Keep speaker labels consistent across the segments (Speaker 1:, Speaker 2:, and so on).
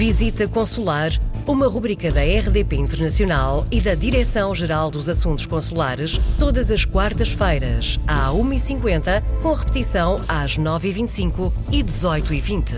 Speaker 1: Visita Consular, uma rubrica da RDP Internacional e da Direção-Geral dos Assuntos Consulares, todas as quartas-feiras, à 1h50, com repetição às 9h25 e 18h20.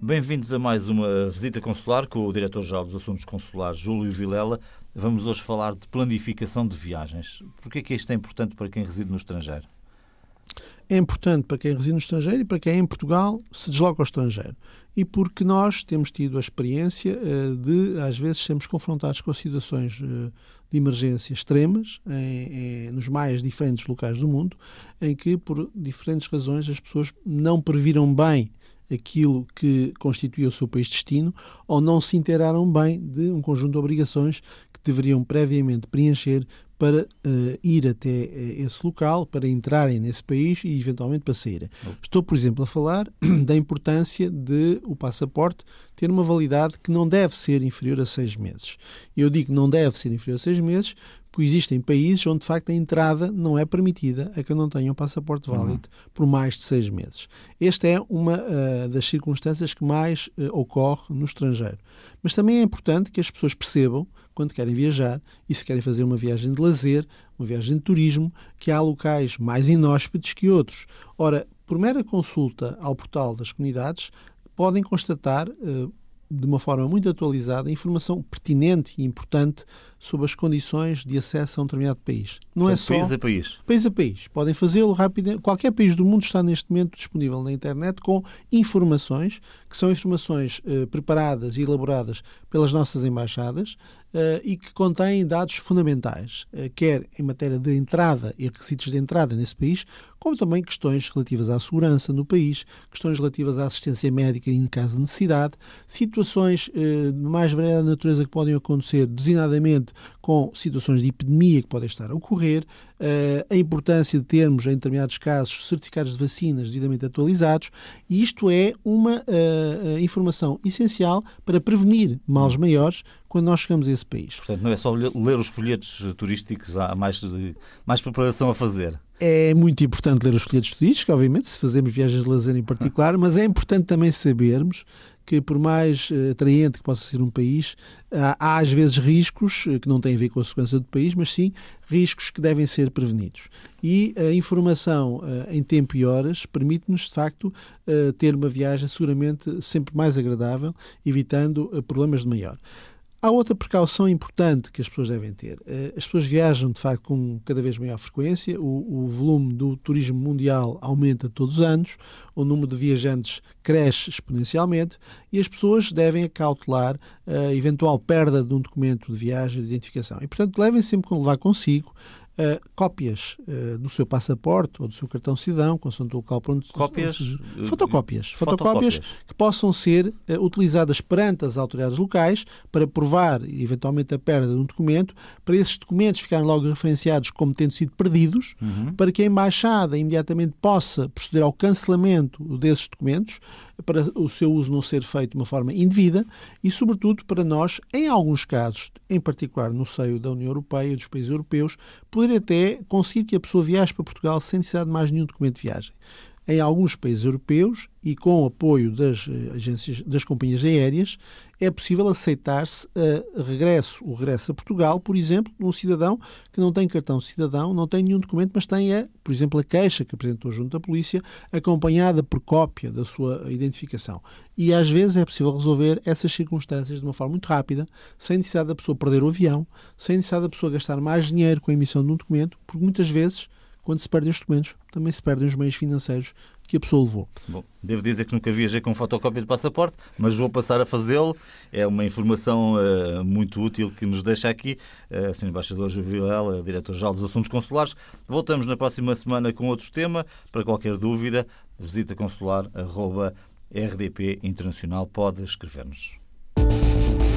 Speaker 2: Bem-vindos a mais uma visita consular com o Diretor-Geral dos Assuntos Consulares, Júlio Vilela. Vamos hoje falar de planificação de viagens. Por que é que isto é importante para quem reside no estrangeiro?
Speaker 3: É importante para quem reside no estrangeiro e para quem é em Portugal se desloca ao estrangeiro. E porque nós temos tido a experiência uh, de, às vezes, sermos confrontados com situações uh, de emergência extremas em, em, nos mais diferentes locais do mundo, em que, por diferentes razões, as pessoas não previram bem aquilo que constituía o seu país de destino ou não se inteiraram bem de um conjunto de obrigações que deveriam previamente preencher para uh, ir até uh, esse local, para entrarem nesse país e eventualmente para saírem. Estou, por exemplo, a falar da importância de o passaporte ter uma validade que não deve ser inferior a seis meses. Eu digo não deve ser inferior a seis meses porque existem países onde, de facto, a entrada não é permitida a que não tenham passaporte uhum. válido uhum. por mais de seis meses. Esta é uma uh, das circunstâncias que mais uh, ocorre no estrangeiro. Mas também é importante que as pessoas percebam, quando querem viajar, e se querem fazer uma viagem de lazer, uma viagem de turismo, que há locais mais inóspitos que outros. Ora, por mera consulta ao portal das comunidades, podem constatar uh, de uma forma muito atualizada informação pertinente e importante sobre as condições de acesso a um determinado país.
Speaker 2: Não é só país a país.
Speaker 3: País a país. Podem fazê-lo rapidamente. Qualquer país do mundo está neste momento disponível na internet com informações que são informações eh, preparadas e elaboradas pelas nossas embaixadas uh, e que contêm dados fundamentais, uh, quer em matéria de entrada e requisitos de entrada nesse país, como também questões relativas à segurança no país, questões relativas à assistência médica em caso de necessidade, situações uh, de mais variada natureza que podem acontecer, designadamente com situações de epidemia que podem estar a ocorrer, a importância de termos, em determinados casos, certificados de vacinas devidamente atualizados, e isto é uma informação essencial para prevenir males maiores quando nós chegamos a esse país.
Speaker 2: Portanto, não é só ler os folhetos turísticos, há mais, mais preparação a fazer.
Speaker 3: É muito importante ler os folhetos turísticos, obviamente, se fazemos viagens de lazer em particular, mas é importante também sabermos que, por mais eh, atraente que possa ser um país, há, às vezes riscos eh, que não têm a ver com a segurança do país, mas sim riscos que devem ser prevenidos. E a informação eh, em tempo e horas permite-nos, de facto, ter uma viagem seguramente sempre mais agradável, evitando problemas de maior. Há outra precaução importante que as pessoas devem ter. Eh, as pessoas viajam, de facto, com cada vez maior frequência, o, o, volume do turismo mundial aumenta todos os anos, o número de viajantes cresce exponencialmente e as pessoas devem acautelar a eventual perda de um documento de viagem, de identificação. E, portanto, levem sempre levar consigo uh, cópias uh, do seu passaporte ou do seu cartão cidadão, consoante o local para onde...
Speaker 2: Cópias?
Speaker 3: Seja, fotocópias, fotocópias. que possam ser uh, utilizadas perante as autoridades locais para provar, eventualmente, a perda de um documento, para esses documentos ficarem logo referenciados como tendo sido perdidos, uhum. para que a Embaixada imediatamente possa proceder ao cancelamento desses documentos, para o seu uso não ser feito de uma forma indevida e, sobretudo, para nós, em alguns casos, em particular no seio da União Europeia e dos países europeus, poder até conseguir que a pessoa viaje para Portugal sem necessidade de mais nenhum documento de viagem. Em alguns países europeus e com o apoio das eh, agências das companhias aéreas, é possível aceitar-se uh, regresso, o regresso a Portugal, por exemplo, de um cidadão que não tem cartão cidadão, não tem nenhum documento, mas tem, a, por exemplo, a queixa que apresentou junto à polícia, acompanhada por cópia da sua identificação. E às vezes é possível resolver essas circunstâncias de uma forma muito rápida, sem necessidade da pessoa perder o avião, sem necessidade da pessoa gastar mais dinheiro com a emissão de um documento, porque muitas vezes quando se perdem os documentos, também se perdem os meios financeiros que a pessoa levou.
Speaker 2: Bom, devo dizer que nunca viajei com fotocópia de passaporte, mas vou passar a fazê-lo. É uma informação uh, muito útil que nos deixa aqui. Uh, Sr. Embaixador Juvilela, Diretor-Geral dos Assuntos Consulares. Voltamos na próxima semana com outro tema. Para qualquer dúvida, visita consular rdp internacional. Pode escrever-nos.